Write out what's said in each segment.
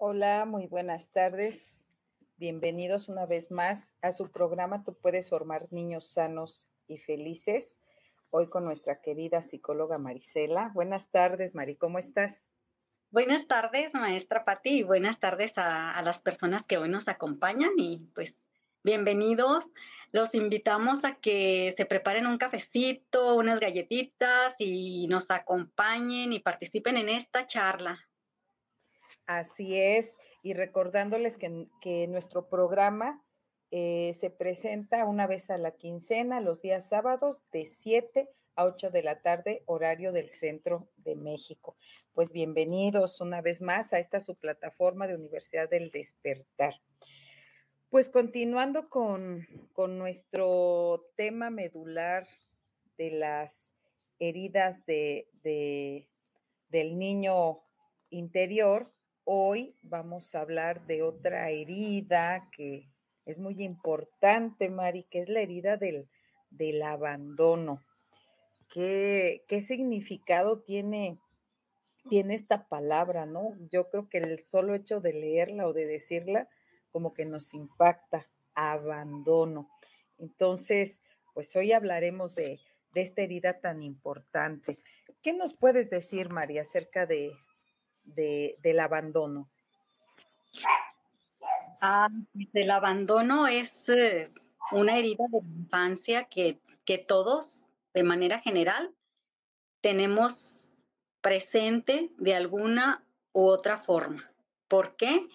Hola, muy buenas tardes. Bienvenidos una vez más a su programa Tú puedes formar niños sanos y felices. Hoy con nuestra querida psicóloga Marisela. Buenas tardes, Mari, ¿cómo estás? Buenas tardes, maestra Patti, y buenas tardes a, a las personas que hoy nos acompañan y pues bienvenidos. Los invitamos a que se preparen un cafecito, unas galletitas y nos acompañen y participen en esta charla. Así es, y recordándoles que, que nuestro programa eh, se presenta una vez a la quincena, los días sábados, de 7 a 8 de la tarde, horario del centro de México. Pues bienvenidos una vez más a esta su plataforma de Universidad del Despertar. Pues continuando con, con nuestro tema medular de las heridas de, de, del niño interior, hoy vamos a hablar de otra herida que es muy importante, Mari, que es la herida del, del abandono. ¿Qué, ¿Qué, significado tiene, tiene esta palabra, no? Yo creo que el solo hecho de leerla o de decirla como que nos impacta, abandono. Entonces, pues hoy hablaremos de, de esta herida tan importante. ¿Qué nos puedes decir, María, acerca de, de, del abandono? Ah, el abandono es eh, una herida de infancia que, que todos, de manera general, tenemos presente de alguna u otra forma. ¿Por qué?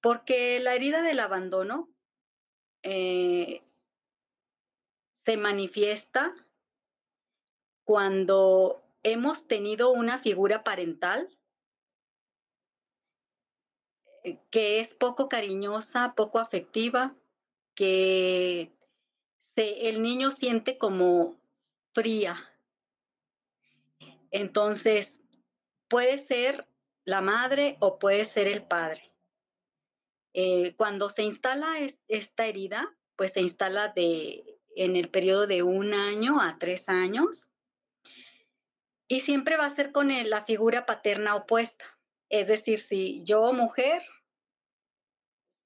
Porque la herida del abandono eh, se manifiesta cuando hemos tenido una figura parental que es poco cariñosa, poco afectiva, que el niño siente como fría. Entonces, puede ser la madre o puede ser el padre. Eh, cuando se instala es, esta herida, pues se instala en el periodo de un año a tres años y siempre va a ser con la figura paterna opuesta. Es decir, si yo mujer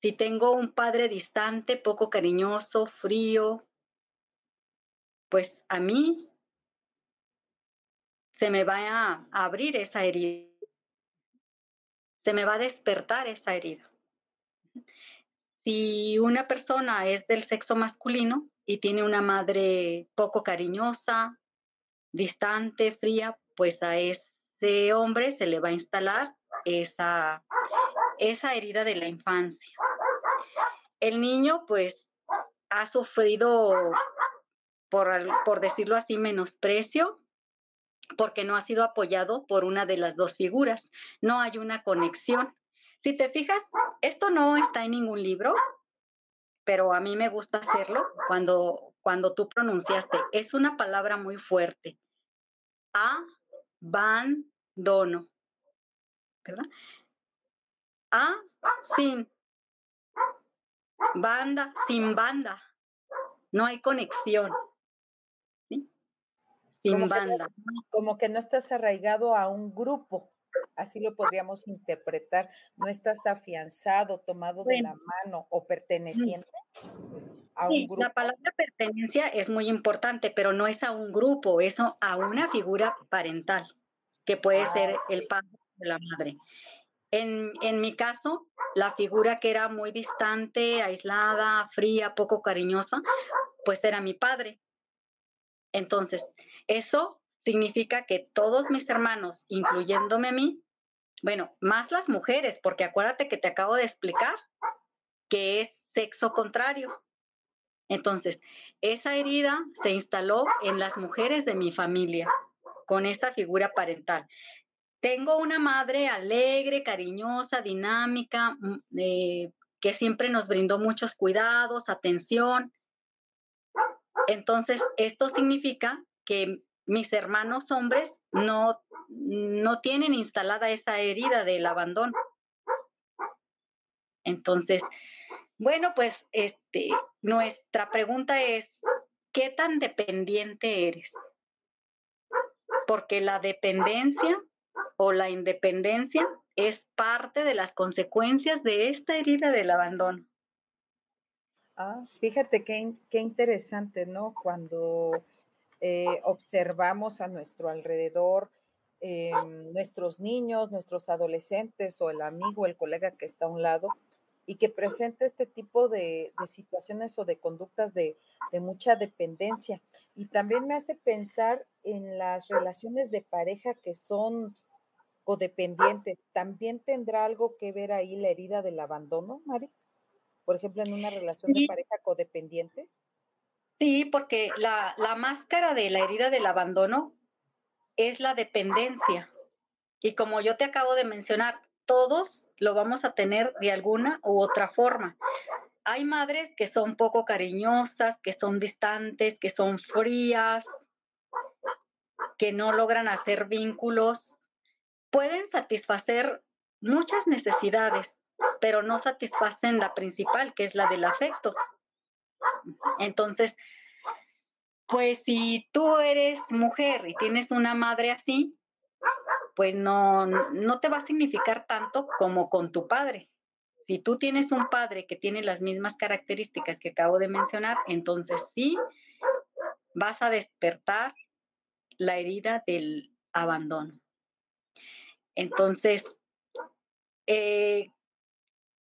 si tengo un padre distante, poco cariñoso, frío, pues a mí se me va a abrir esa herida, se me va a despertar esa herida. Si una persona es del sexo masculino y tiene una madre poco cariñosa, distante, fría, pues a ese hombre se le va a instalar esa, esa herida de la infancia el niño pues ha sufrido, por, decirlo así, menosprecio, porque no ha sido apoyado por una de las dos figuras. No hay una conexión. Si te fijas, esto no está en ningún libro, pero a mí me gusta hacerlo cuando, cuando tú pronunciaste. Es una palabra muy fuerte. Abandono. ¿Verdad? A sin banda sin banda. No hay conexión. ¿sí? Sin como banda. Que no, como que no estás arraigado a un grupo. Así lo podríamos interpretar. No estás afianzado, tomado bueno. de la mano o perteneciente a un sí, grupo. La palabra pertenencia es muy importante, pero no es a un grupo, es a una figura parental, que puede ah, ser el padre o la madre. En, mi caso, la figura que era muy distante, aislada, fría, poco cariñosa, pues era mi padre. Entonces, eso significa que todos mis hermanos, incluyéndome a mí, bueno, más las mujeres, porque acuérdate que te acabo de explicar que es sexo contrario. Entonces, esa herida se instaló en las mujeres de mi familia con esta figura parental. Tengo una madre alegre, cariñosa, dinámica, mm, eh, que siempre nos brindó muchos cuidados, atención. Entonces, esto significa que mis hermanos hombres no, no tienen instalada esa herida del abandono. Entonces, bueno, pues este, nuestra pregunta es, ¿qué tan dependiente eres? Porque la dependencia o la independencia es parte de las consecuencias de esta herida del abandono. Ah, fíjate qué, qué interesante, ¿no? Cuando eh, observamos a nuestro alrededor eh, nuestros niños, nuestros adolescentes o el amigo, el colega que está a un lado y que presenta este tipo de, situaciones o de conductas de, de, mucha dependencia. Y también me hace pensar en las relaciones de pareja que son codependientes. ¿También tendrá algo que ver ahí la herida del abandono, Mari? Por ejemplo, en una relación de pareja codependiente. Sí, porque la, la máscara de la herida del abandono es la dependencia. Y como yo te acabo de mencionar, todos lo vamos a tener de alguna u otra forma. Hay madres que son poco cariñosas, que son distantes, que son frías, que no logran hacer vínculos. Pueden satisfacer muchas necesidades, pero no satisfacen la principal, que es la del afecto. Entonces, pues si tú eres mujer y tienes una madre así, pues no, no te va a significar tanto como con tu padre. Si tú tienes un padre que tiene las mismas características que acabo de mencionar, entonces sí vas a despertar la herida del abandono. Entonces, eh,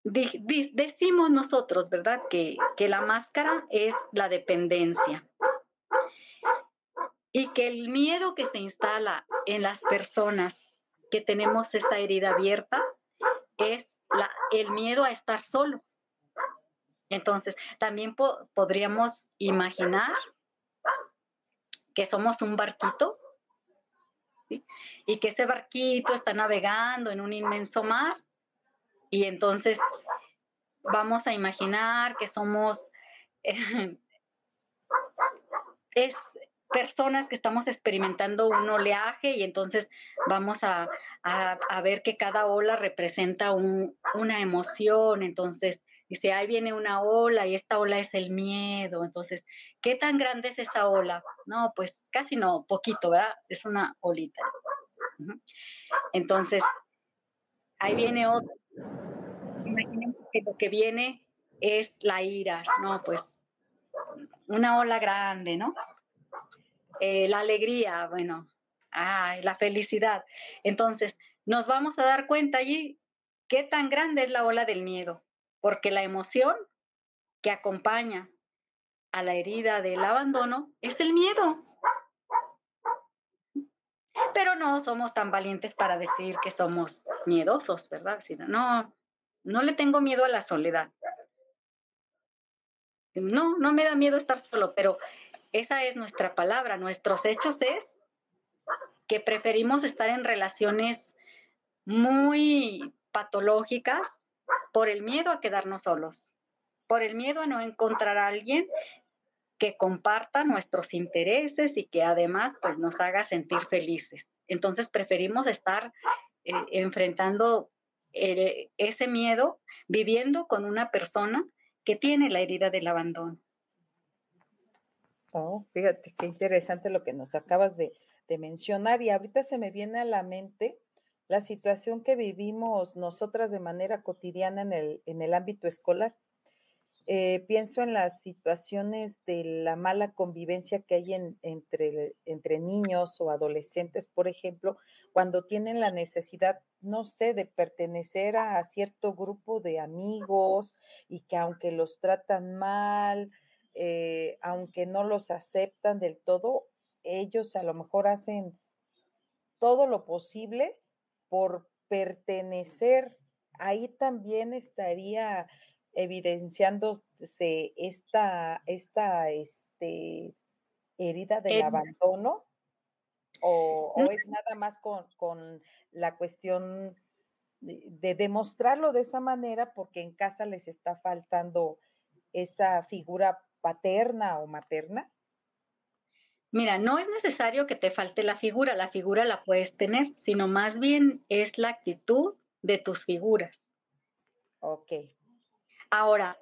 decimos nosotros, ¿verdad? Que, que la máscara es la dependencia y que el miedo que se instala en las personas que tenemos esa herida abierta es la, el miedo a estar solos. Entonces, también podríamos imaginar que somos un barquito y que ese barquito está navegando en un inmenso mar. Y entonces vamos a imaginar que somos es personas que estamos experimentando un oleaje y entonces vamos a, ver que cada ola representa una emoción, entonces dice, ahí viene una ola y esta ola es el miedo, entonces, ¿qué tan grande es esa ola? No, pues casi no, poquito, ¿verdad? Es una olita. Entonces, ahí viene otro imaginemos que lo que viene es la ira, ¿no? Pues una ola grande, ¿no? Eh, la alegría, bueno, ay, la felicidad. Entonces, nos vamos a dar cuenta allí qué tan grande es la ola del miedo, porque la emoción que acompaña a la herida del abandono es el miedo. Pero no somos tan valientes para decir que somos miedosos, ¿verdad? no, no le tengo miedo a la soledad. No, no me da miedo estar solo, pero esa es nuestra palabra. Nuestros hechos es que preferimos estar en relaciones muy patológicas por el miedo a quedarnos solos, por el miedo a no encontrar a alguien que comparta nuestros intereses y que además pues nos haga sentir felices. Entonces preferimos estar eh, enfrentando ese miedo viviendo con una persona que tiene la herida del abandono. Oh, fíjate qué interesante lo que nos acabas de, mencionar y ahorita se me viene a la mente la situación que vivimos nosotras de manera cotidiana en el, en el ámbito escolar. Eh, pienso en las situaciones de la mala convivencia que hay entre, entre niños o adolescentes, por ejemplo, cuando tienen la necesidad, no sé, de pertenecer a, cierto grupo de amigos y que aunque los tratan mal, eh, aunque no los aceptan del todo, ellos a lo mejor hacen todo lo posible por pertenecer. Ahí también estaría evidenciándose esta, esta este, herida del abandono? ¿O, es nada más con, la cuestión de, demostrarlo de esa manera porque en casa les está faltando esa figura paterna o materna? Mira, no es necesario que te falte la figura, la figura la puedes tener, sino más bien es la actitud de tus figuras. Ok, Ahora,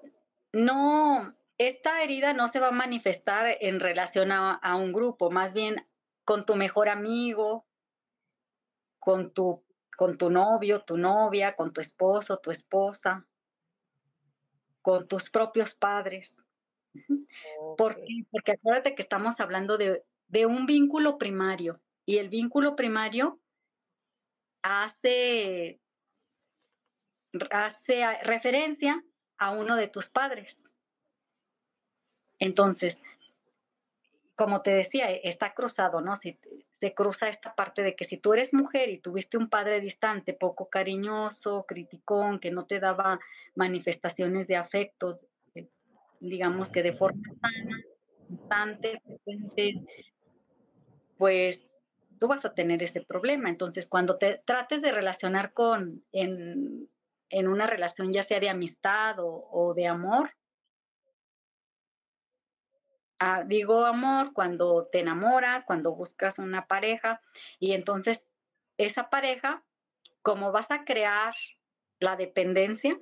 no, esta herida no se va a manifestar en relación a, un grupo, más bien con tu mejor amigo, con tu con tu novio, tu novia, con tu esposo, tu esposa, con tus propios padres. ¿Por qué? Porque acuérdate que estamos hablando de, de un vínculo primario y el vínculo primario hace, hace referencia a uno de tus padres. Entonces, como te decía, está cruzado, ¿no? Si, se cruza esta parte de que si tú eres mujer y tuviste un padre distante, poco cariñoso, criticón, que no te daba manifestaciones de afecto, digamos que de forma sana, constante, pues tú vas a tener ese problema. Entonces, cuando te trates de relacionar con, en, en una relación ya sea de amistad o, de amor, ah, digo amor cuando te enamoras, cuando buscas una pareja y entonces esa pareja, como vas a crear la dependencia,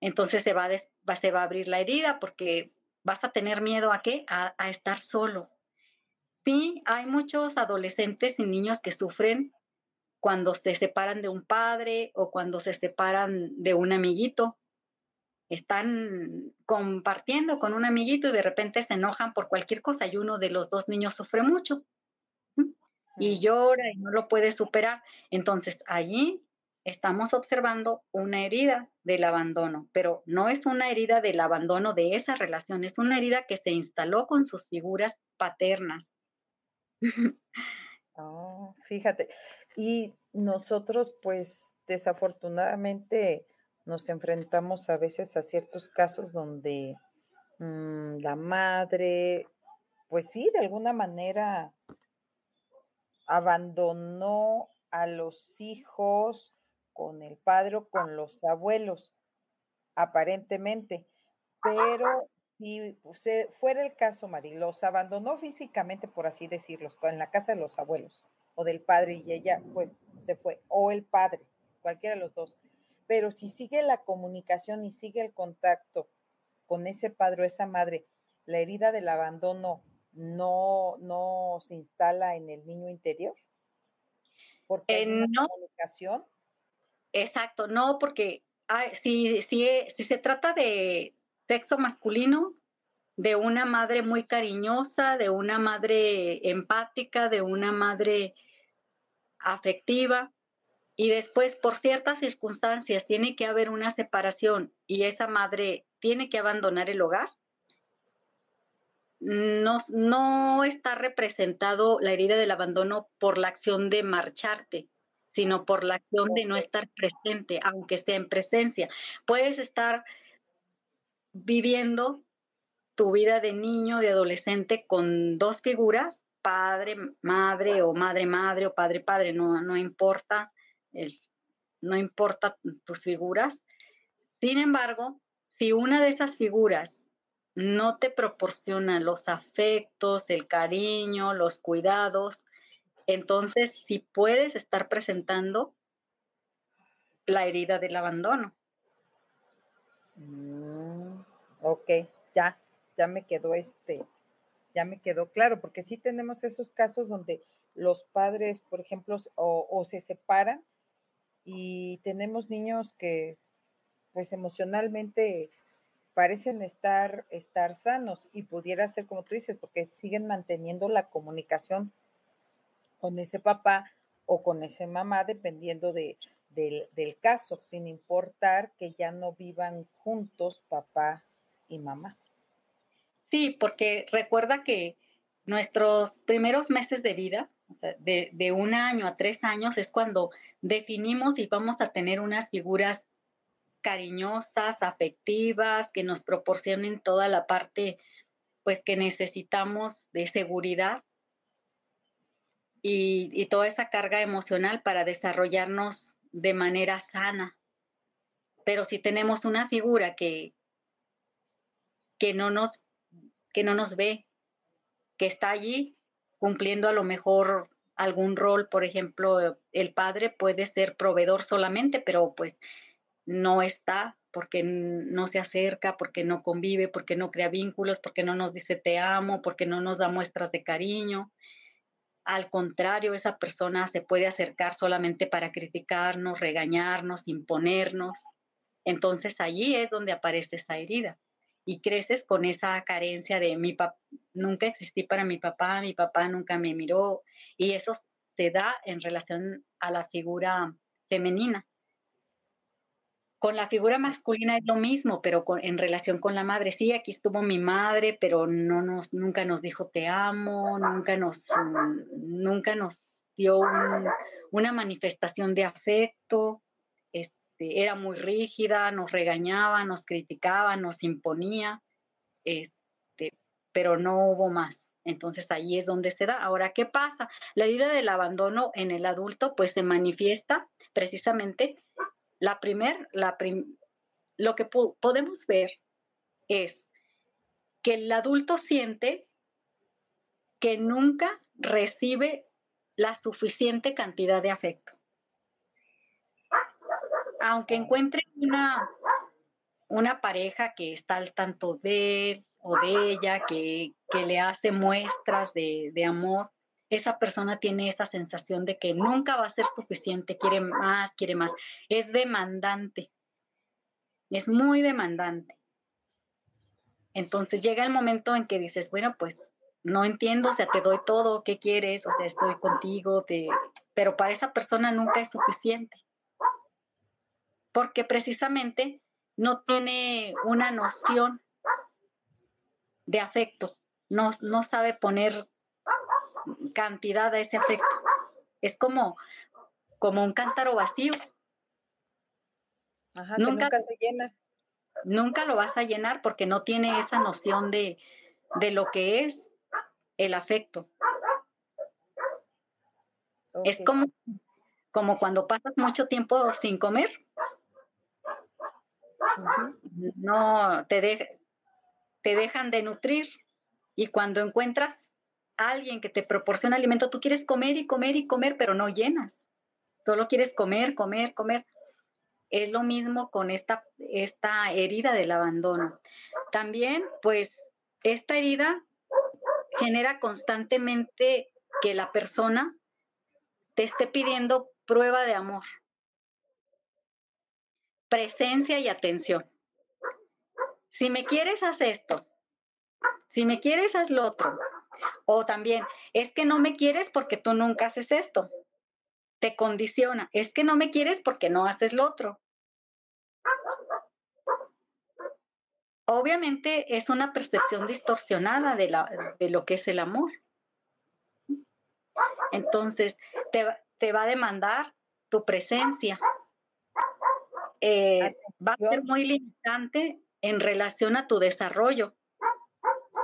entonces se va, a se va a abrir la herida porque vas a tener miedo a qué? a estar solo, Sí, hay muchos adolescentes y niños que sufren cuando se separan de un padre o cuando se separan de un amiguito. Están compartiendo con un amiguito y de repente se enojan por cualquier cosa y uno de los dos niños sufre mucho y llora y no lo puede superar. Entonces allí estamos observando una herida del abandono, pero no es una herida del abandono de esa relación, es una herida que se instaló con sus figuras paternas. Oh, fíjate. Y nosotros, pues, desafortunadamente nos enfrentamos a veces a ciertos casos donde mm, la madre, pues sí, de alguna manera abandonó a los hijos con el padre o con los abuelos, aparentemente, pero si fuera el caso, Mari, los abandonó físicamente, por así decirlo, en la casa de los abuelos o del padre y ella pues se fue, o el padre, cualquiera de los dos. Pero si sigue la comunicación y sigue el contacto con ese padre o esa madre, la herida del abandono no, no se instala en el niño interior. Porque hay no. comunicación. Exacto, no, porque si, si, si se trata de, sexo masculino, de una madre muy cariñosa, de una madre empática, de una madre afectiva, y después por ciertas circunstancias tiene que haber una separación y esa madre tiene que abandonar el hogar, no, no está representado la herida del abandono por la acción de marcharte, sino por la acción de no estar presente, aunque esté en presencia. Puedes estar viviendo tu vida de niño, de adolescente con dos figuras, padre, madre o madre, madre o padre, padre, no, no importa, no importa tus figuras. Sin embargo, si una de esas figuras no te proporciona los afectos, el cariño, los cuidados, entonces sí puedes estar presentando la herida del abandono. Mm, ok, ya, ya me quedó este, ya me quedó claro, porque sí tenemos esos casos donde los padres, por ejemplo, o, se separan y tenemos niños que pues emocionalmente parecen estar, estar sanos y pudiera ser como tú dices, porque siguen manteniendo la comunicación con ese papá o con ese mamá, dependiendo de, del, caso, sin importar que ya no vivan juntos papá y mamá. Sí, porque recuerda que nuestros primeros meses de vida, de, de, un año a tres años, es cuando definimos y vamos a tener unas figuras cariñosas, afectivas, que nos proporcionen toda la parte pues que necesitamos de seguridad y, toda esa carga emocional para desarrollarnos de manera sana. Pero si tenemos una figura que, que, no nos, que no nos ve, que está allí cumpliendo a lo mejor algún rol, por ejemplo, el padre puede ser proveedor solamente, pero pues no está porque no se acerca, porque no convive, porque no crea vínculos, porque no nos dice te amo, porque no nos da muestras de cariño. Al contrario, esa persona se puede acercar solamente para criticarnos, regañarnos, imponernos. Entonces allí es donde aparece esa herida y creces con esa carencia de mi papá, nunca existí para mi papá, mi papá nunca me miró y eso se da en relación a la figura femenina. Con la figura masculina es lo mismo, pero en relación con la madre, sí, aquí estuvo mi madre, pero no nos, nunca nos dijo te amo, nunca nos, nunca nos dio una manifestación de afecto, este, era muy rígida, nos regañaba, nos criticaba, nos imponía, este, pero no hubo más. Entonces ahí es donde se da. Ahora, ¿qué pasa? La herida del abandono en el adulto pues se manifiesta precisamente la primer, la lo que podemos ver es que el adulto siente que nunca recibe la suficiente cantidad de afecto. Aunque encuentre una, una pareja que está al tanto de él o de ella, que, que le hace muestras de, de amor, esa persona tiene esa sensación de que nunca va a ser suficiente, quiere más, quiere más. Es demandante, es muy demandante. Entonces llega el momento en que dices, bueno, pues no entiendo, o sea, te doy todo, ¿qué quieres? O sea, estoy contigo, pero para esa persona nunca es suficiente. Porque precisamente no tiene una noción de afecto, no, no sabe poner cantidad a ese afecto. Es como, como un cántaro vacío. nunca, se llena. Nunca lo vas a llenar porque no tiene esa noción de, de lo que es el afecto. Es como, como cuando pasas mucho tiempo sin comer. No, te, te dejan de nutrir y cuando encuentras alguien que te proporciona alimento, tú quieres comer y comer y comer, pero no llenas. Solo quieres comer, comer, comer. Es lo mismo con esta, esta herida del abandono. También, pues, esta herida genera constantemente que la persona te esté pidiendo prueba de amor, presencia y atención. Si me quieres, haz esto. Si me quieres, haz lo otro. O también, es que no me quieres porque tú nunca haces esto. Te condiciona. Es que no me quieres porque no haces lo otro. Obviamente es una percepción distorsionada de, la, de lo que es el amor. Entonces, te, te va a demandar tu presencia. Eh, va a ser muy limitante en relación a tu desarrollo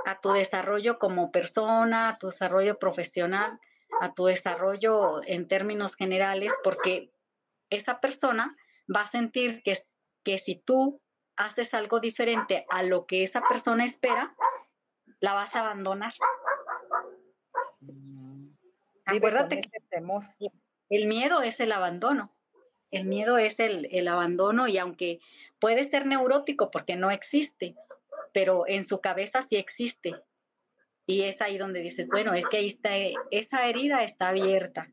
a tu desarrollo como persona, a tu desarrollo profesional, a tu desarrollo en términos generales, porque esa persona va a sentir que, que si tú haces algo diferente a lo que esa persona espera, la vas a abandonar. Acuérdate que temor. el miedo es el abandono. El miedo es el, el abandono y aunque puede ser neurótico porque no existe, pero en su cabeza sí existe. Y es ahí donde dices, bueno, es que ahí está, esa herida está abierta.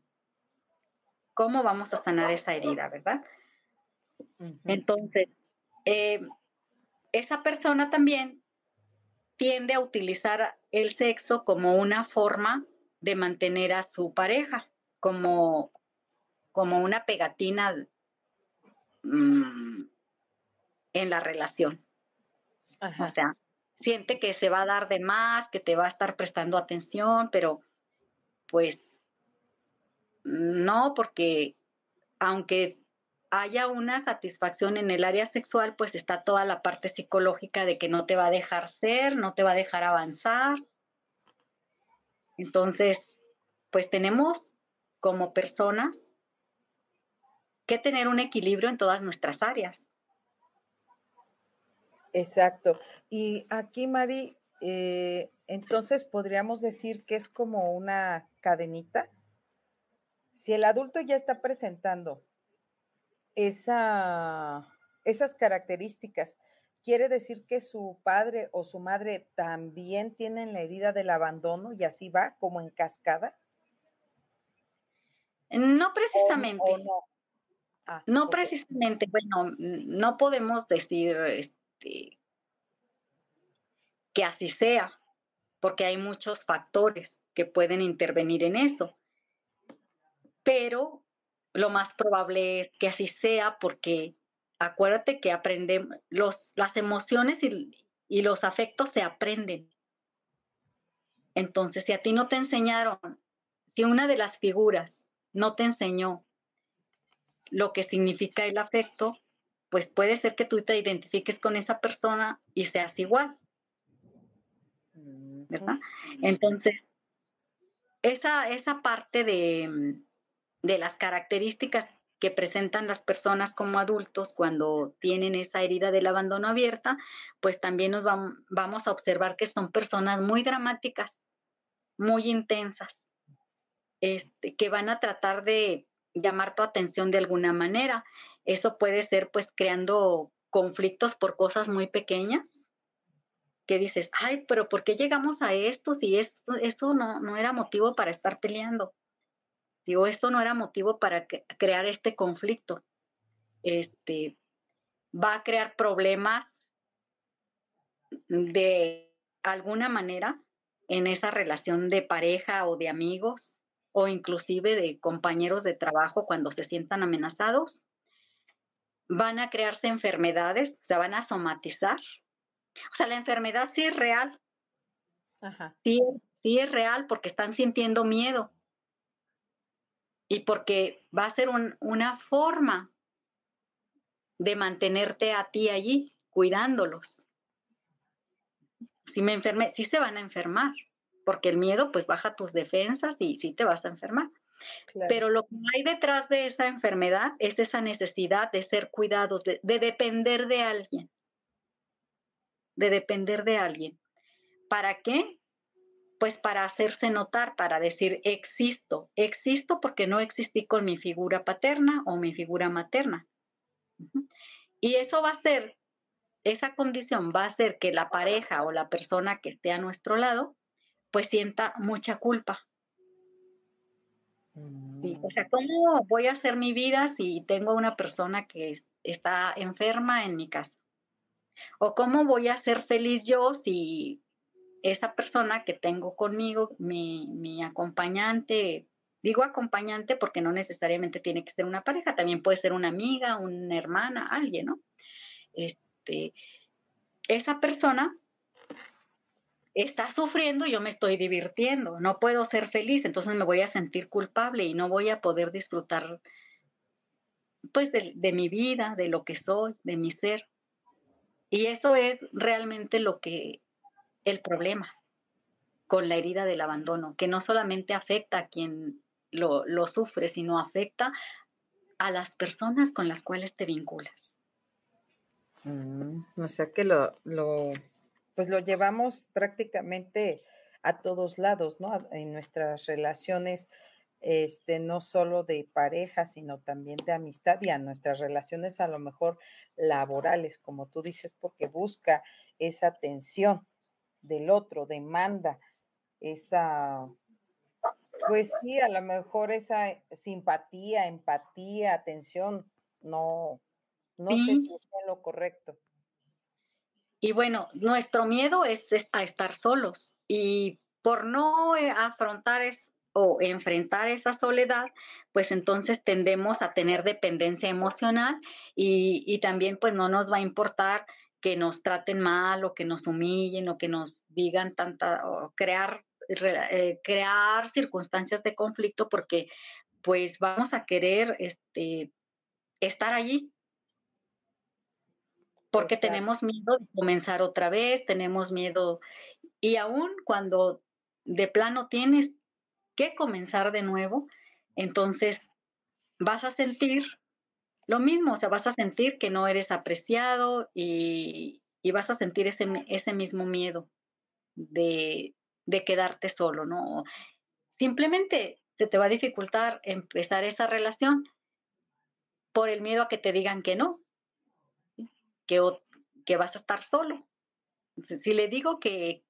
¿Cómo vamos a sanar esa herida, verdad? Entonces, eh, esa persona también tiende a utilizar el sexo como una forma de mantener a su pareja, como, como una pegatina mm, en la relación. O sea, siente que se va a dar de más, que te va a estar prestando atención, pero pues no, porque aunque haya una satisfacción en el área sexual, pues está toda la parte psicológica de que no te va a dejar ser, no te va a dejar avanzar. Entonces, pues tenemos como personas que tener un equilibrio en todas nuestras áreas. Exacto. Y aquí, Mari, eh, entonces podríamos decir que es como una cadenita. Si el adulto ya está presentando esa, esas características, quiere decir que su padre o su madre también tienen la herida del abandono y así va como en cascada. No precisamente. Ah, no precisamente, bueno, no podemos decir este, que así sea, porque hay muchos factores que pueden intervenir en eso. Pero lo más probable es que así sea porque acuérdate que aprendemos, las emociones y los afectos se aprenden. Entonces, si a ti no te enseñaron, si una de las figuras no te enseñó lo que significa el afecto, pues puede ser que tú te identifiques con esa persona y seas igual. ¿Verdad? Entonces, esa, esa parte de, de las características que presentan las personas como adultos cuando tienen esa herida del abandono abierta, pues también nos vamos a observar que son personas muy dramáticas, muy intensas, este, que van a tratar de llamar tu atención de alguna manera. Eso puede ser pues creando conflictos por cosas muy pequeñas, que dices, ay, pero ¿por qué llegamos a esto si esto, eso no, no era motivo para estar peleando? Digo, esto no era motivo para crear este conflicto. Este va a crear problemas de alguna manera en esa relación de pareja o de amigos o inclusive de compañeros de trabajo cuando se sientan amenazados. Van a crearse enfermedades, se van a somatizar. O sea, la enfermedad sí es real. Sí, sí es real porque están sintiendo miedo. Y porque va a ser una forma de mantenerte a ti allí, cuidándolos. Si me enfermé, sí se van a enfermar porque el miedo pues baja tus defensas y sí te vas a enfermar. Pero lo que hay detrás de esa enfermedad es esa necesidad de ser cuidados, de, depender de alguien, de depender de alguien. ¿Para qué? Pues para hacerse notar, para decir existo, existo porque no existí con mi figura paterna o mi figura materna. Y eso va a ser, esa condición va a hacer que la pareja o la persona que esté a nuestro lado pues sienta mucha culpa. o sea, ¿cómo voy a hacer mi vida si tengo una persona que está enferma en mi casa? ¿O cómo voy a ser feliz yo si esa persona que tengo conmigo, mi, mi acompañante, digo acompañante porque no necesariamente tiene que ser una pareja, también puede ser una amiga, una hermana, alguien, ¿no? Este, esa persona está sufriendo yo me estoy divirtiendo, no puedo ser feliz, entonces me voy a sentir culpable y no voy a poder disfrutar pues de, mi vida, de lo que soy, de mi ser. Y eso es realmente lo que el problema con la herida del abandono, que no solamente afecta a quien lo, sufre, sino afecta a las personas con las cuales te vinculas. Mm, o sea que lo pues lo llevamos prácticamente a todos lados, ¿no? En nuestras relaciones, este, no solo de pareja, sino también de amistad y a nuestras relaciones a lo mejor laborales, como tú dices, porque busca esa atención del otro, demanda esa, pues sí, a lo mejor esa simpatía, empatía, atención, no, no sé si es lo correcto. Y bueno, nuestro miedo es, a estar solos y por no eh, afrontar o enfrentar esa soledad, pues entonces tendemos a tener dependencia emocional y, y también pues no nos va a importar que nos traten mal o que nos humillen o que nos digan tanta o crear eh, crear circunstancias de conflicto porque pues vamos a querer este estar allí porque tenemos miedo de comenzar otra vez, tenemos miedo, y aún cuando de plano tienes que comenzar de nuevo, entonces vas a sentir lo mismo, o sea, vas a sentir que no eres apreciado y, y vas a sentir ese, ese mismo miedo de, de quedarte solo, ¿no? Simplemente se te va a dificultar empezar esa relación por el miedo a que te digan que no, que, que vas a estar solo. Si le digo que,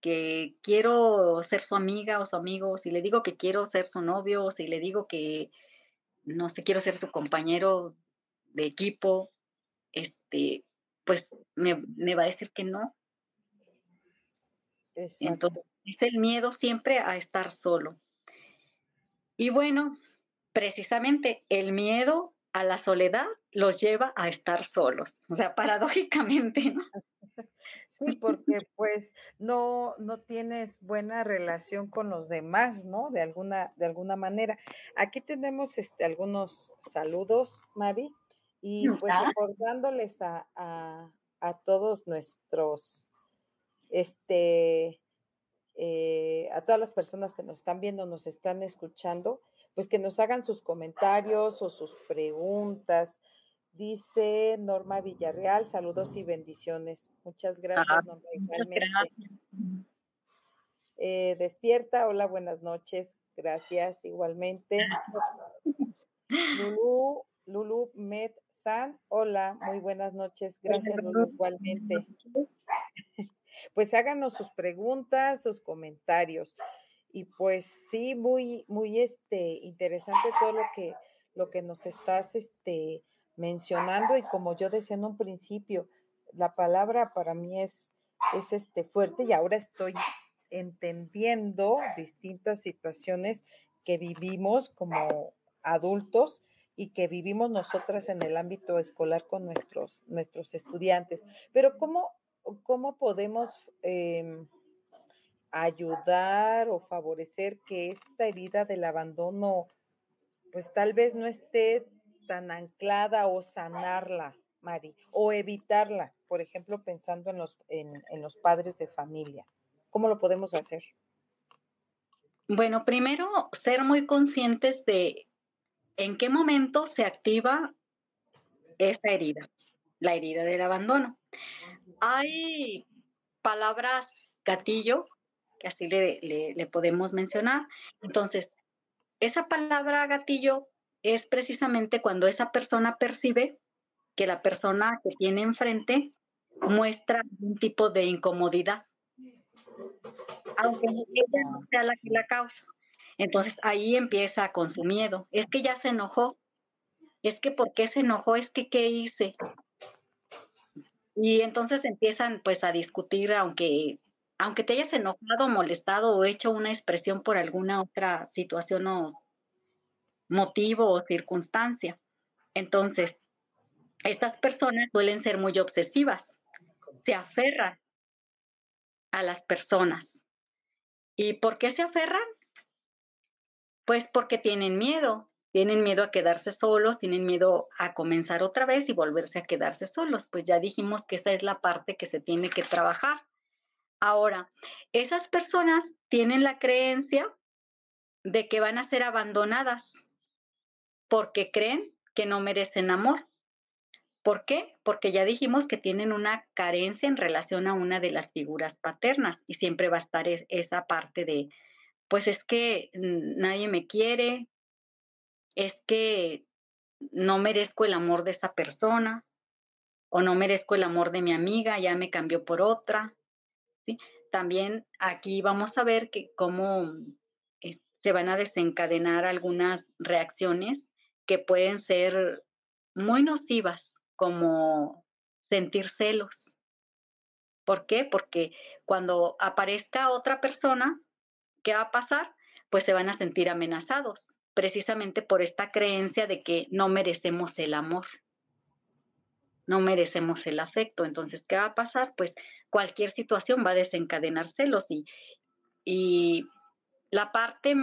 que quiero ser su amiga o su amigo, si le digo que quiero ser su novio, o si le digo que no sé, quiero ser su compañero de equipo, este, pues me, me va a decir que no. Entonces, es el miedo siempre a estar solo. Y bueno, precisamente el miedo a la soledad los lleva a estar solos, o sea, paradójicamente, ¿no? Sí, porque pues no, no tienes buena relación con los demás, ¿no? De alguna, de alguna manera. Aquí tenemos este, algunos saludos, Mari, y pues recordándoles a, a, a todos nuestros, este, eh, a todas las personas que nos están viendo, nos están escuchando, pues que nos hagan sus comentarios o sus preguntas. Dice Norma Villarreal, saludos y bendiciones. Muchas gracias, eh, despierta, hola, buenas noches. Gracias, igualmente. Lulu, Lulu Med San, hola, muy buenas noches. Gracias, Lulu, igualmente. Pues háganos sus preguntas, sus comentarios. Y pues sí, muy, muy este, interesante todo lo que, lo que nos estás este, mencionando. Y como yo decía en un principio, la palabra para mí es, es este fuerte y ahora estoy entendiendo distintas situaciones que vivimos como adultos y que vivimos nosotras en el ámbito escolar con nuestros, nuestros estudiantes. Pero ¿cómo, cómo podemos em, ayudar o favorecer que esta herida del abandono, pues tal vez no esté tan anclada o sanarla Mari, o evitarla, por ejemplo, pensando en los, en, en los padres de familia. ¿Cómo lo podemos hacer? Bueno, primero, ser muy conscientes de en qué momento se activa esta herida, la herida del abandono. Hay palabras gatillo, que así le, le, podemos mencionar. Entonces, esa palabra gatillo es precisamente cuando esa persona percibe que la persona que tiene enfrente muestra un tipo de incomodidad, aunque ella no sea la que la causa. Entonces ahí empieza con su miedo. Es que ya se enojó. Es que ¿por qué se enojó? Es que ¿qué hice? Y entonces empiezan pues a discutir, aunque, aunque te hayas enojado, molestado o hecho una expresión por alguna otra situación o motivo o circunstancia. Entonces, estas personas suelen ser muy obsesivas, se aferran a las personas. ¿Y por qué se aferran? Pues porque tienen miedo, tienen miedo a quedarse solos, tienen miedo a comenzar otra vez y volverse a quedarse solos. Pues ya dijimos que esa es la parte que se tiene que trabajar. Ahora, esas personas tienen la creencia de que van a ser abandonadas porque creen que no merecen amor. ¿Por qué? Porque ya dijimos que tienen una carencia en relación a una de las figuras paternas y siempre va a estar esa parte de, pues es que nadie me quiere, es que no merezco el amor de esa persona o no merezco el amor de mi amiga, ya me cambió por otra. También aquí vamos a ver que cómo eh, se van a desencadenar algunas reacciones que pueden ser muy nocivas como sentir celos. ¿Por qué? Porque cuando aparezca otra persona, ¿qué va a pasar? Pues se van a sentir amenazados, precisamente por esta creencia de que no merecemos el amor, no merecemos el afecto. Entonces, ¿qué va a pasar? Pues cualquier situación va a desencadenar celos y, y la parte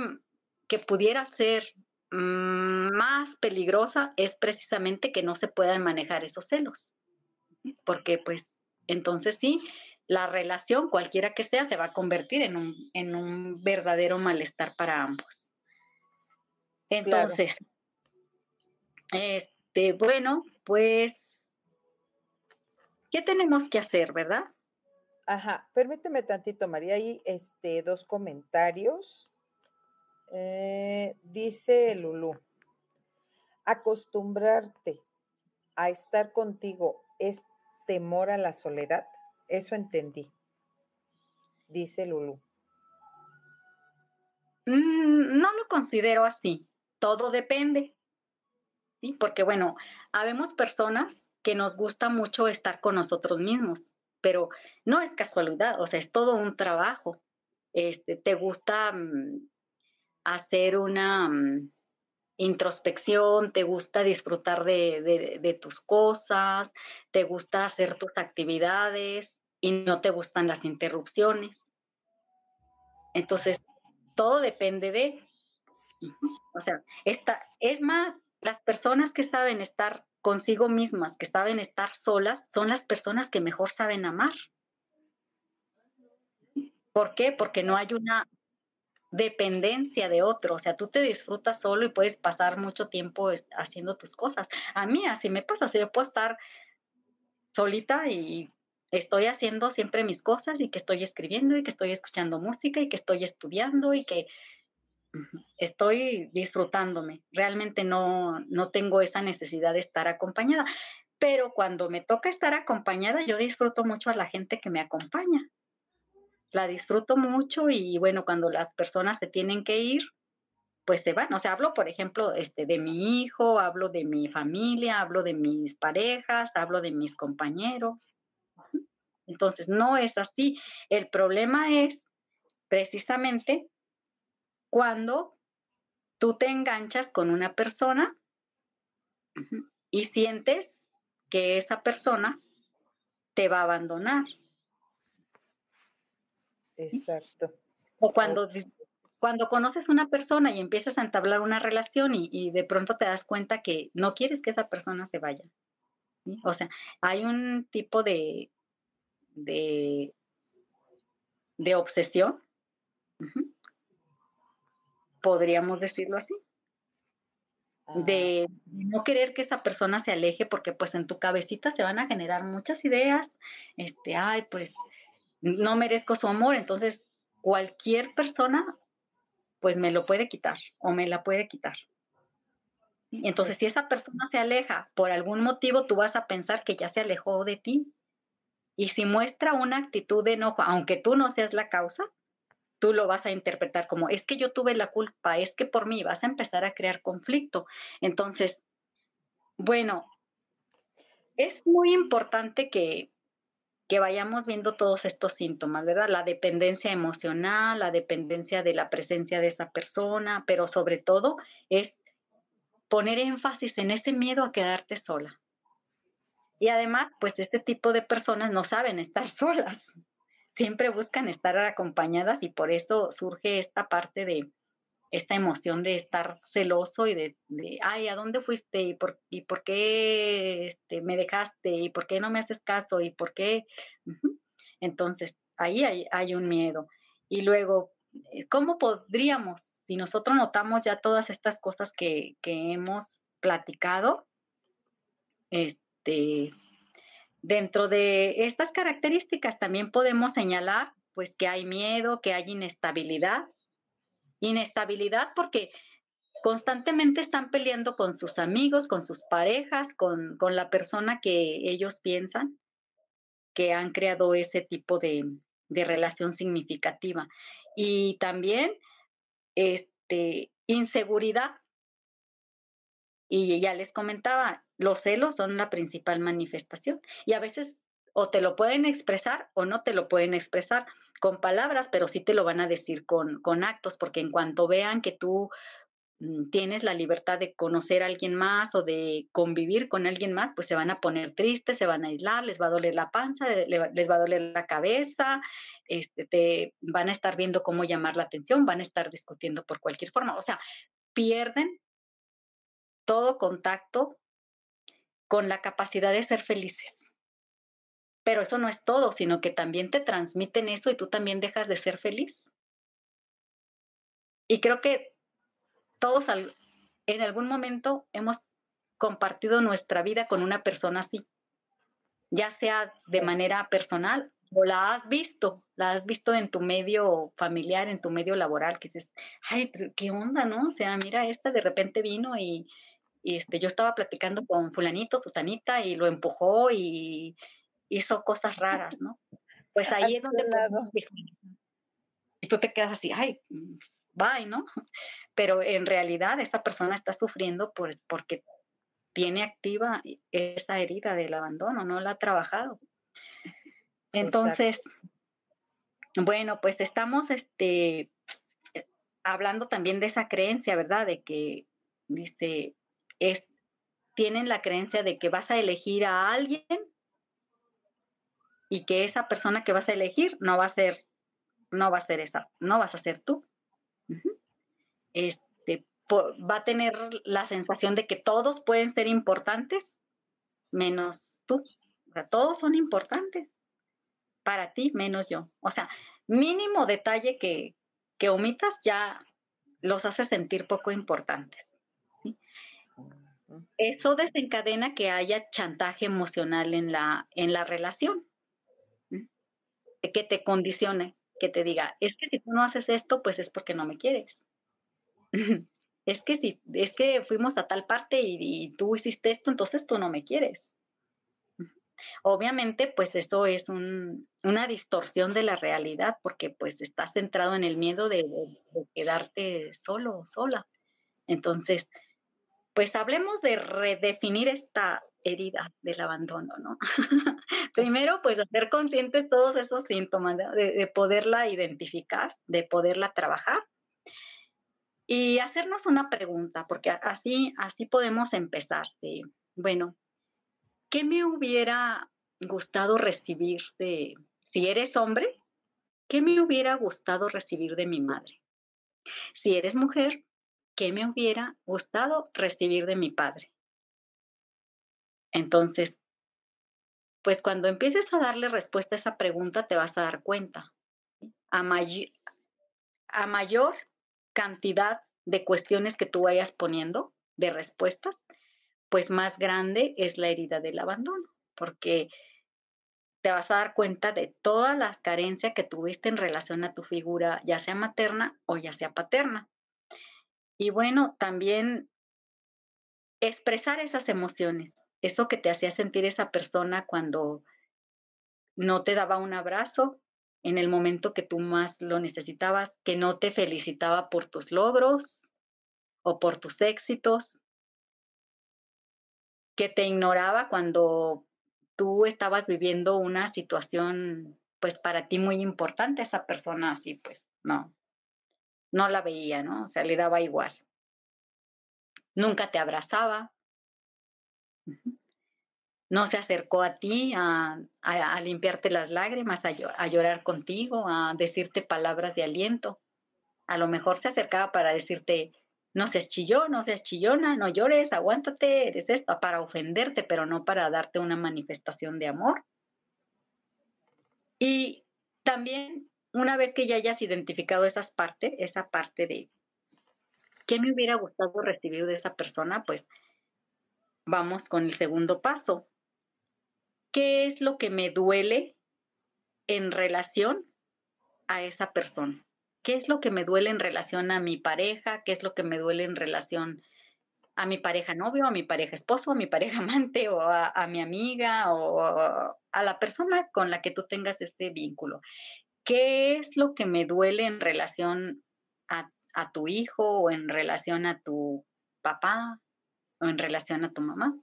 que pudiera ser más peligrosa es precisamente que no se puedan manejar esos celos, porque pues entonces sí, la relación, cualquiera que sea, se va a convertir en un, en un verdadero malestar para ambos. Entonces, este, bueno, pues, ¿qué tenemos que hacer, verdad? Ajá, permíteme tantito, María, hay este, dos comentarios. Eh, dice Lulu, acostumbrarte a estar contigo es temor a la soledad. Eso entendí. dice Lulu. Mm, no lo considero así, todo depende, ¿sí? Porque bueno, habemos personas que nos gusta mucho estar con nosotros mismos, pero no es casualidad, o sea, es todo un trabajo. Este, te gusta mm, hacer una mm, introspección, te gusta disfrutar de, de tus cosas, te gusta hacer tus actividades y no te gustan las interrupciones. Entonces, todo depende de, o sea, esta, es más, las personas que saben estar consigo mismas, que saben estar solas, son las personas que mejor saben amar. ¿Por qué? Porque no hay una dependencia de otro, o sea, tú te disfrutas solo y puedes pasar mucho tiempo haciendo tus cosas. A mí así me pasa, si yo puedo estar solita y estoy haciendo siempre mis cosas y que estoy escribiendo y que estoy escuchando música y que estoy estudiando y que estoy disfrutándome. Realmente no, no tengo esa necesidad de estar acompañada. Pero cuando me toca estar acompañada, yo disfruto mucho a la gente que me acompaña. La disfruto mucho y bueno, cuando las personas se tienen que ir, pues se van. O sea, hablo, por ejemplo, este, de mi hijo, hablo de mi familia, hablo de mis parejas, hablo de mis compañeros. Entonces, no es así. El problema es precisamente cuando tú te enganchas con una persona y sientes que esa persona te va a abandonar. Exacto. O cuando, cuando conoces una persona y empiezas a entablar una relación y, de pronto te das cuenta que no quieres que esa persona se vaya. O sea, hay un tipo de, de, de obsesión, podríamos decirlo así, ah. de no querer que esa persona se aleje porque pues en tu cabecita se van a generar muchas ideas, este, ay, pues no merezco su amor, entonces cualquier persona pues me lo puede quitar o me la puede quitar. Entonces, si esa persona se aleja por algún motivo, tú vas a pensar que ya se alejó de ti y si muestra una actitud de enojo, aunque tú no seas la causa, tú lo vas a interpretar como, es que yo tuve la culpa, es que por mí vas a empezar a crear conflicto. Entonces, bueno, es muy importante que, que vayamos viendo todos estos síntomas, ¿verdad? La dependencia emocional, la dependencia de la presencia de esa persona, pero sobre todo es poner énfasis en ese miedo a quedarte sola. Y además, pues este tipo de personas no saben estar solas, siempre buscan estar acompañadas y por eso surge esta parte de esta emoción de estar celoso y de, ay, ¿a dónde fuiste? ¿Y por, y por qué este, me dejaste? ¿Y por qué no me haces caso? ¿Y por qué? Entonces, ahí hay, hay un miedo. Y luego, eh, ¿cómo podríamos, si nosotros notamos ya todas estas cosas que, que hemos platicado, este, este, dentro de estas características también podemos señalar pues que hay miedo, que hay inestabilidad. Inestabilidad porque constantemente están peleando con sus amigos, con sus parejas, con, con la persona que ellos piensan que han creado ese tipo de, de relación significativa. Y también este, inseguridad. Y ya les comentaba, los celos son la principal manifestación y a veces o te lo pueden expresar o no te lo pueden expresar con palabras, pero sí te lo van a decir con, con actos, porque en cuanto vean que tú mm, tienes la libertad de conocer a alguien más o de convivir con alguien más, pues se van a poner tristes, se van a aislar, les va a doler la panza, les va a doler la cabeza, este, te van a estar viendo cómo llamar la atención, van a estar discutiendo por cualquier forma, o sea, pierden todo contacto con la capacidad de ser felices. Pero eso no es todo, sino que también te transmiten eso y tú también dejas de ser feliz. Y creo que todos en algún momento hemos compartido nuestra vida con una persona así, ya sea de manera personal o la has visto, la has visto en tu medio familiar, en tu medio laboral, que dices, ay, qué onda, ¿no? O sea, mira, esta de repente vino y, y este, yo estaba platicando con fulanito, susanita, y lo empujó y hizo cosas raras, ¿no? Pues ahí es donde y tú te quedas así, ay, bye, ¿no? Pero en realidad esa persona está sufriendo por, porque tiene activa esa herida del abandono, no la ha trabajado. Entonces, bueno, pues estamos este, hablando también de esa creencia, ¿verdad? De que, dice, es, tienen la creencia de que vas a elegir a alguien y que esa persona que vas a elegir no va a ser, no va a ser esa, no vas a ser tú. Este, va a tener la sensación de que todos pueden ser importantes menos tú. O sea, todos son importantes para ti menos yo. O sea, mínimo detalle que, que omitas ya los hace sentir poco importantes. Eso desencadena que haya chantaje emocional en la, en la relación, que te condicione, que te diga, es que si tú no haces esto, pues es porque no me quieres. es que si, es que fuimos a tal parte y, tú hiciste esto, entonces tú no me quieres. Obviamente, pues eso es un, una distorsión de la realidad porque pues estás centrado en el miedo de, quedarte solo o sola. Entonces, pues hablemos de redefinir esta herida del abandono, ¿no? Primero, pues hacer conscientes todos esos síntomas, de, poderla identificar, de poderla trabajar y hacernos una pregunta, porque así, así podemos empezar. bueno, ¿qué me hubiera gustado recibir de, si eres hombre, ¿qué me hubiera gustado recibir de mi madre? Si eres mujer, ¿qué me hubiera gustado recibir de mi padre? Entonces, pues cuando empieces a darle respuesta a esa pregunta, te vas a dar cuenta. A, a mayor cantidad de cuestiones que tú vayas poniendo, de respuestas, pues más grande es la herida del abandono, porque te vas a dar cuenta de todas las carencias que tuviste en relación a tu figura, ya sea materna o ya sea paterna. Y bueno, también expresar esas emociones, eso que te hacía sentir esa persona cuando no te daba un abrazo en el momento que tú más lo necesitabas, que no te felicitaba por tus logros o por tus éxitos, que te ignoraba cuando tú estabas viviendo una situación, pues para ti muy importante, esa persona así, pues no, no la veía, ¿no? O sea, le daba igual. Nunca te abrazaba. No se acercó a ti a, limpiarte las lágrimas, a, a llorar contigo, a decirte palabras de aliento. A lo mejor se acercaba para decirte, no seas chillón, no seas chillona, no llores, aguántate, eres esto, para ofenderte, pero no para darte una manifestación de amor. Y también, una vez que ya hayas identificado esas partes, esa parte de qué me hubiera gustado recibir de esa persona, pues vamos con el segundo paso. ¿Qué es lo que me duele en relación a esa persona? qué es lo que me duele en relación a mi pareja, qué es lo que me duele en relación a mi pareja novio, a mi pareja esposo, a mi pareja amante o a, mi amiga o a la persona con la que tú tengas ese vínculo. ¿Qué es lo que me duele en relación a, tu hijo o en relación a tu papá o en relación a tu mamá?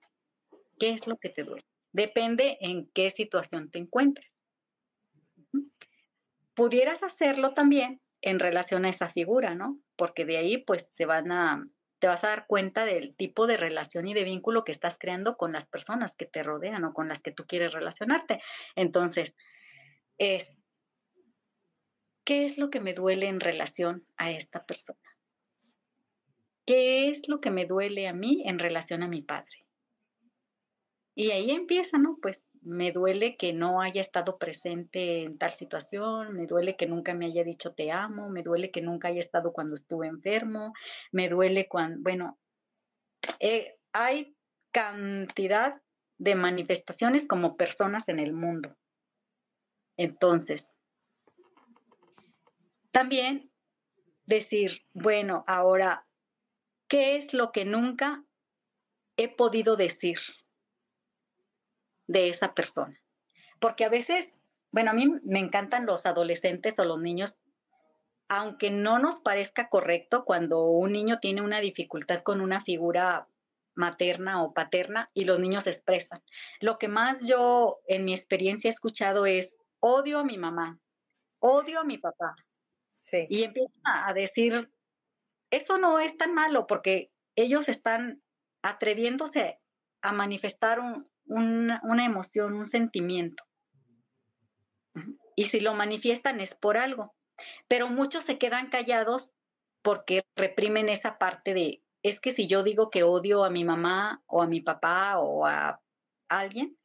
¿Qué es lo que te duele? Depende en qué situación te encuentres. Pudieras hacerlo también en relación a esa figura, ¿no? Porque de ahí pues te van a, te vas a dar cuenta del tipo de relación y de vínculo que estás creando con las personas que te rodean o con las que tú quieres relacionarte. Entonces, es, ¿qué es lo que me duele en relación a esta persona? ¿Qué es lo que me duele a mí en relación a mi padre? Y ahí empieza, ¿no? Pues me duele que no haya estado presente en tal situación, me duele que nunca me haya dicho te amo, me duele que nunca haya estado cuando estuve enfermo, me duele cuando, bueno, eh, hay cantidad de manifestaciones como personas en el mundo. Entonces, también decir, bueno, ahora, ¿qué es lo que nunca he podido decir? de esa persona. Porque a veces bueno, a mí me encantan los adolescentes o los niños, aunque no nos parezca correcto cuando un niño tiene una dificultad con una figura materna o paterna y los niños expresan. Lo que más yo en mi experiencia he escuchado es odio a mi mamá, odio a mi papá. Y empiezan a decir, eso no es tan malo porque ellos están atreviéndose a manifestar una emoción, un sentimiento. Y si lo manifiestan es por algo. Pero muchos se quedan callados porque reprimen esa parte de, es que si yo digo que odio a mi mamá o a mi papá o a alguien,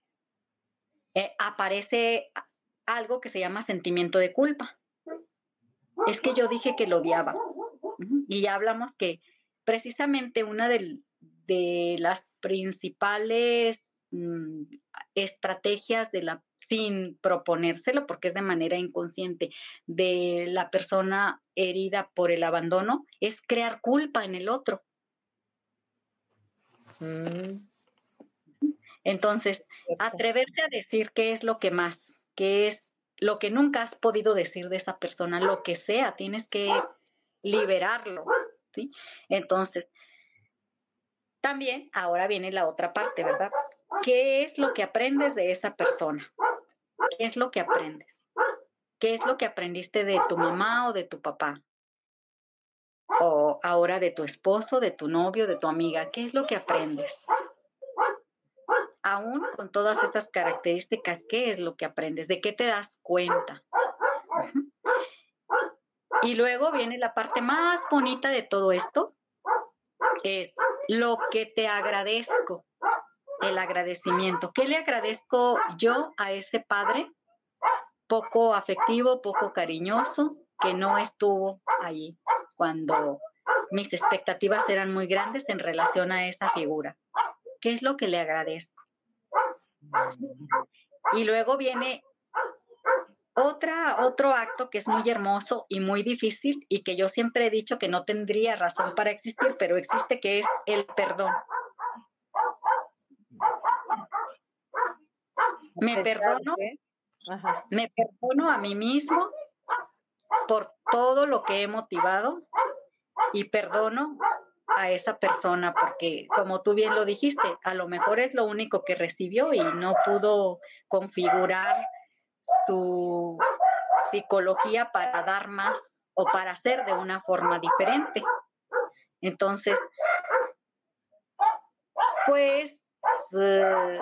eh, aparece algo que se llama sentimiento de culpa. Es que yo dije que lo odiaba. Y ya hablamos que precisamente una de, las principales mm, estrategias de la sin proponérselo, porque es de manera inconsciente, de la persona herida por el abandono, es crear culpa en el otro. Mm. Entonces, atreverse a decir qué es lo que más, qué es lo que nunca has podido decir de esa persona, lo que sea, tienes que liberarlo, ¿sí? Entonces, también ahora viene la otra parte, ¿verdad? ¿Qué es lo que aprendes de esa persona? ¿Qué es lo que aprendes? ¿Qué es lo que aprendiste de tu mamá o de tu papá? O ahora de tu esposo, de tu novio, de tu amiga. ¿Qué es lo que aprendes? Aún con todas estas características, ¿qué es lo que aprendes? ¿De qué te das cuenta? Y luego viene la parte más bonita de todo esto, es lo que te agradezco el agradecimiento. ¿Qué le agradezco yo a ese padre? Poco afectivo, poco cariñoso, que no estuvo allí cuando mis expectativas eran muy grandes en relación a esa figura. ¿Qué es lo que le agradezco? Y luego viene otra, otro acto que es muy hermoso y muy difícil y que yo siempre he dicho que no tendría razón para existir, pero existe, que es el perdón. Me perdono, me perdono a mí mismo por todo lo que he motivado y perdono a esa persona porque como tú bien lo dijiste, a lo mejor es lo único que recibió y no pudo configurar su psicología para dar más o para hacer de una forma diferente. Entonces, pues eh,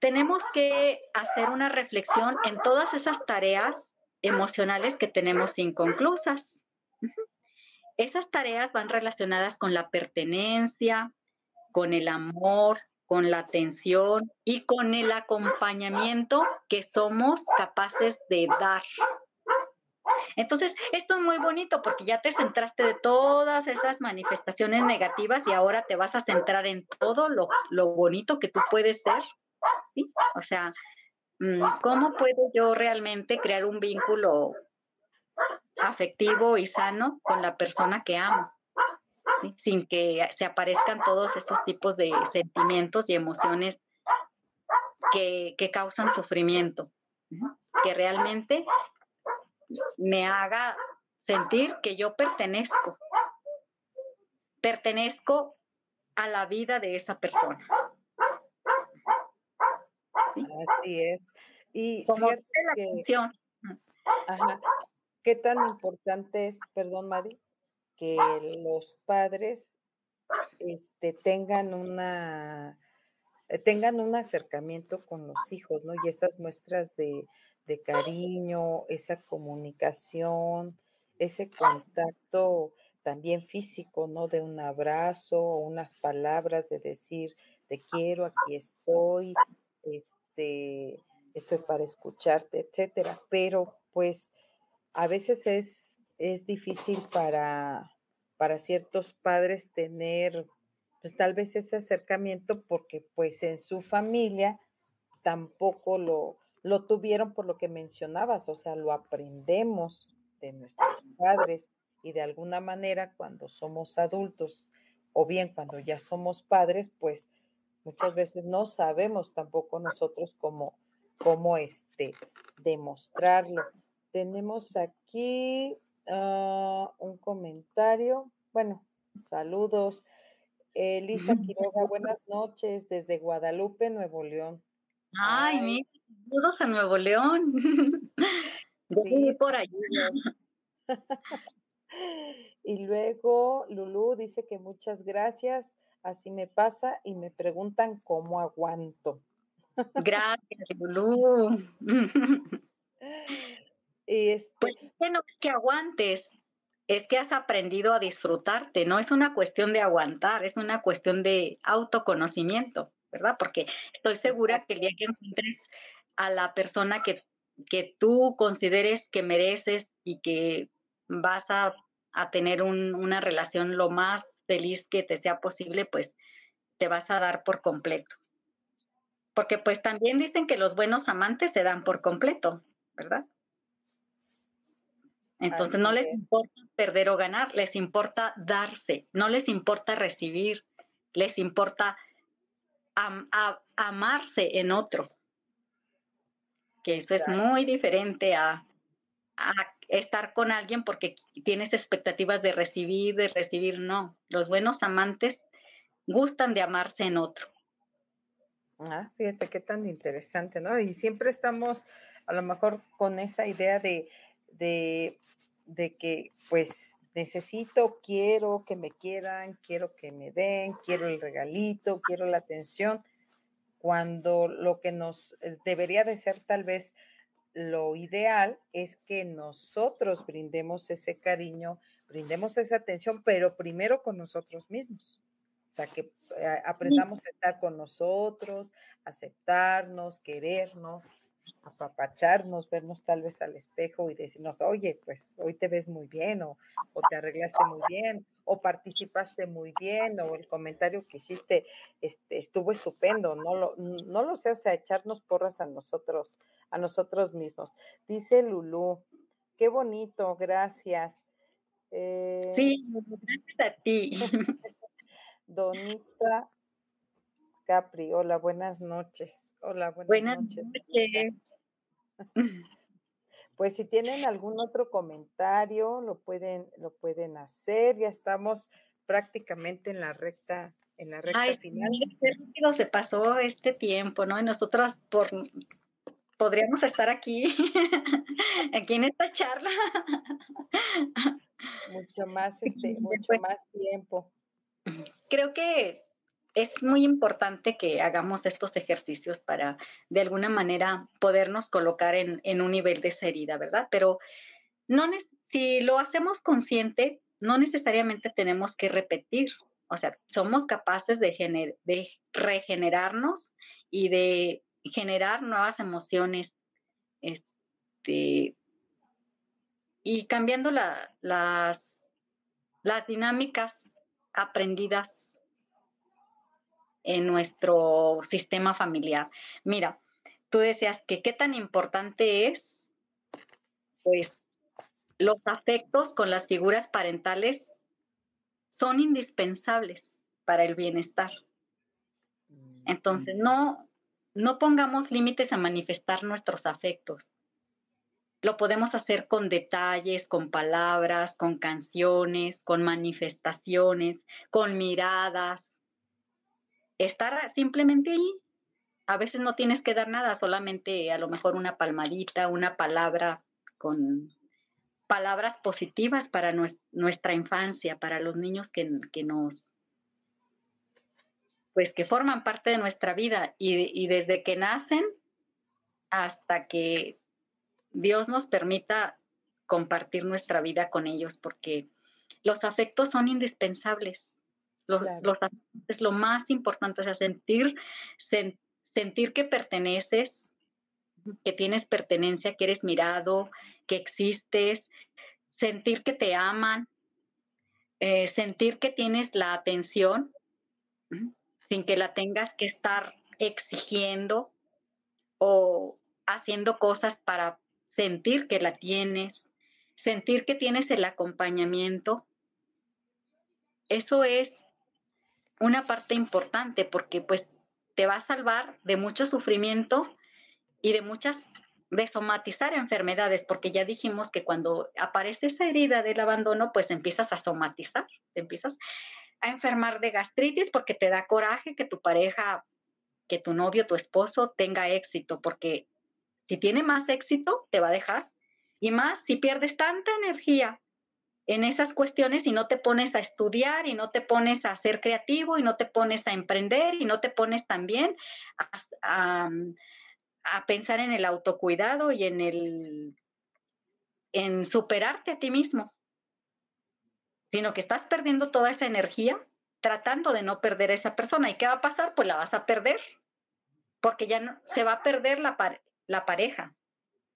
tenemos que hacer una reflexión en todas esas tareas emocionales que tenemos inconclusas. Esas tareas van relacionadas con la pertenencia, con el amor, con la atención y con el acompañamiento que somos capaces de dar. Entonces, esto es muy bonito porque ya te centraste de todas esas manifestaciones negativas y ahora te vas a centrar en todo lo, lo bonito que tú puedes ser o sea, mm, ¿cómo puedo yo realmente crear un vínculo afectivo y sano con la persona que amo? Sin que se aparezcan todos esos tipos de sentimientos y emociones que, que causan sufrimiento, que realmente me haga sentir que yo pertenezco, pertenezco a la vida de esa persona. Así es. Y Como la función. ¿Qué tan importante es, perdón, Mari, que los padres este, tengan una eh, tengan un acercamiento con los hijos, ¿no? Y esas muestras de, cariño, esa comunicación, ese contacto también físico, ¿no? De un abrazo, unas palabras de decir, te quiero, aquí estoy, este, estoy para escucharte, etcétera. Pero pues a veces es, es difícil para, para ciertos padres tener pues tal vez ese acercamiento porque pues en su familia tampoco lo, lo tuvieron por lo que mencionabas, o sea, lo aprendemos de nuestros padres y de alguna manera cuando somos adultos o bien cuando ya somos padres, pues muchas veces no sabemos tampoco nosotros cómo, cómo este, demostrarlo. Tenemos aquí ah, un comentario. Bueno, saludos. Elisa Quiroga, buenas noches desde Guadalupe, Nuevo León. Ay, mi saludos a Nuevo León. Sí, por allí. y luego Lulú dice que muchas gracias, así me pasa y me preguntan cómo aguanto. Gracias, Lulú. este... Pues no es que aguantes, es que has aprendido a disfrutarte, no es una cuestión de aguantar, es una cuestión de autoconocimiento, ¿verdad? Porque estoy segura que el día que encuentres a la persona que, que tú consideres que mereces y que vas a, a tener un, una relación lo más feliz que te sea posible, pues te vas a dar por completo. Porque pues también dicen que los buenos amantes se dan por completo, ¿verdad? Entonces no les importa perder o ganar, les importa darse, no les importa recibir, les importa amarse en otro. Que eso es muy diferente a, a estar con alguien porque tienes expectativas de recibir, de recibir, no. Los buenos amantes gustan de amarse en otro. Ah, fíjate qué tan interesante, ¿no? Y siempre estamos a lo mejor con esa idea de, de de que pues necesito, quiero que me quieran, quiero que me den, quiero el regalito, quiero la atención, cuando lo que nos eh, debería de ser tal vez lo ideal es que nosotros brindemos ese cariño, brindemos esa atención, pero primero con nosotros mismos. O sea, que eh, aprendamos a estar con nosotros, aceptarnos, querernos, apapacharnos, vernos tal vez al espejo y decirnos, oye, pues hoy te ves muy bien o, te arreglaste muy bien o participaste muy bien o el comentario que hiciste este, estuvo estupendo, no lo, no lo sé, o sea, echarnos porras a nosotros, a nosotros mismos. Dice Lulú, qué bonito, gracias. Eh, sí, gracias a ti. Donita Capri, hola, buenas noches. Hola, buenas, noches. Pues si tienen algún otro comentario, lo pueden, lo pueden hacer. Ya estamos prácticamente en la recta, en la recta final. Se pasó este tiempo, ¿no? Y nosotras por podríamos estar aquí, aquí en esta charla. mucho más, este, mucho más tiempo. Creo que es muy importante que hagamos estos ejercicios para de alguna manera podernos colocar en, un nivel de sería, ¿verdad? Pero no si lo hacemos consciente, no necesariamente tenemos que repetir. O sea, somos capaces de, de regenerarnos y de generar nuevas emociones este, y cambiando la, las, las dinámicas aprendidas en nuestro sistema familiar. Mira, tú decías que qué tan importante es, pues, los afectos con las figuras parentales son indispensables para el bienestar. Mm, Entonces, no, no pongamos límites a manifestar nuestros afectos. Lo podemos hacer con detalles, con palabras, con canciones, con manifestaciones, con miradas, estar simplemente ahí. A veces no tienes que dar nada, solamente a lo mejor una palmadita, una palabra con palabras positivas para nuestra infancia, para los niños que, nos, pues que forman parte de nuestra vida y desde que nacen hasta que Dios nos permita compartir nuestra vida con ellos, porque los afectos son indispensables. Los, es lo más importante, o sea, sentir, sentir que perteneces, que tienes pertenencia, que eres mirado, que existes, sentir que te aman, eh, sentir que tienes la atención sin que la tengas que estar exigiendo o haciendo cosas para sentir que la tienes, sentir que tienes el acompañamiento. Eso es una parte importante porque pues te va a salvar de mucho sufrimiento y de muchas, de somatizar enfermedades, porque ya dijimos que cuando aparece esa herida del abandono, pues empiezas a somatizar, empiezas a enfermar de gastritis porque te da coraje que tu pareja, que tu novio, tu esposo tenga éxito, porque si tiene más éxito, te va a dejar. Y más si pierdes tanta energía en esas cuestiones y no te pones a estudiar y no te pones a ser creativo y no te pones a emprender y no te pones también a, a, pensar en el autocuidado y en el en superarte a ti mismo, sino que estás perdiendo toda esa energía tratando de no perder a esa persona. ¿Y qué va a pasar? Pues la vas a perder, porque ya no, se va a perder la, la pareja.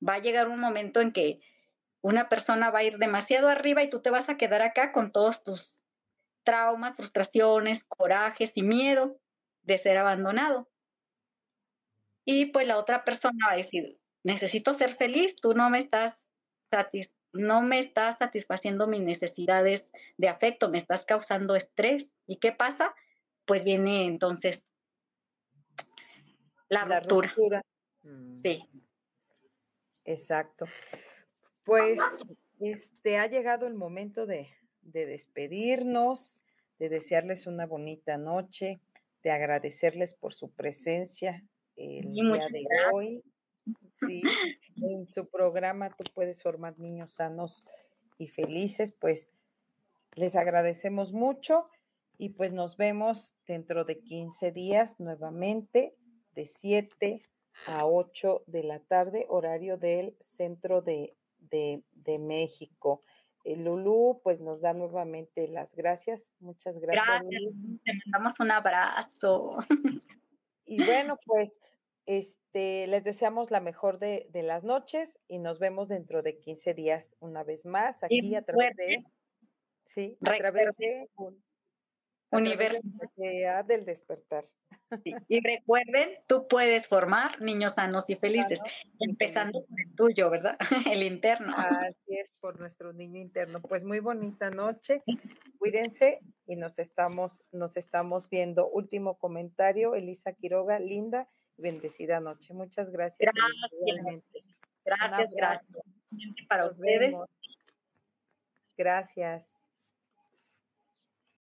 Va a llegar un momento en que una persona va a ir demasiado arriba y tú te vas a quedar acá con todos tus traumas, frustraciones, corajes y miedo de ser abandonado. Y pues la otra persona va a decir, necesito ser feliz, tú no me estás no me estás satisfaciendo mis necesidades de afecto, me estás causando estrés. ¿Y qué pasa? Pues viene entonces la, ruptura. Sí. Exacto. Pues este ha llegado el momento de, despedirnos, de desearles una bonita noche, de agradecerles por su presencia el día de hoy. Sí, en su programa tú puedes formar niños sanos y felices, pues les agradecemos mucho y pues nos vemos dentro de 15 días nuevamente de 7 a 8 de la tarde, horario del centro de de, de México. Eh, Lulú, pues nos da nuevamente las gracias. Muchas gracias. Gracias, te mandamos un abrazo. Y bueno, pues este, les deseamos la mejor de, de, las noches y nos vemos dentro de 15 días una vez más aquí a través de... Sí, a través de Universidad del despertar. Y recuerden, tú puedes formar niños sanos y felices, empezando por el tuyo, ¿verdad? El interno. Así es, por nuestro niño interno. Pues muy bonita noche. Cuídense y nos estamos, nos estamos viendo. Último comentario, Elisa Quiroga, linda y bendecida noche. Muchas gracias. Gracias. Gracias, gracias. Para ustedes. Gracias.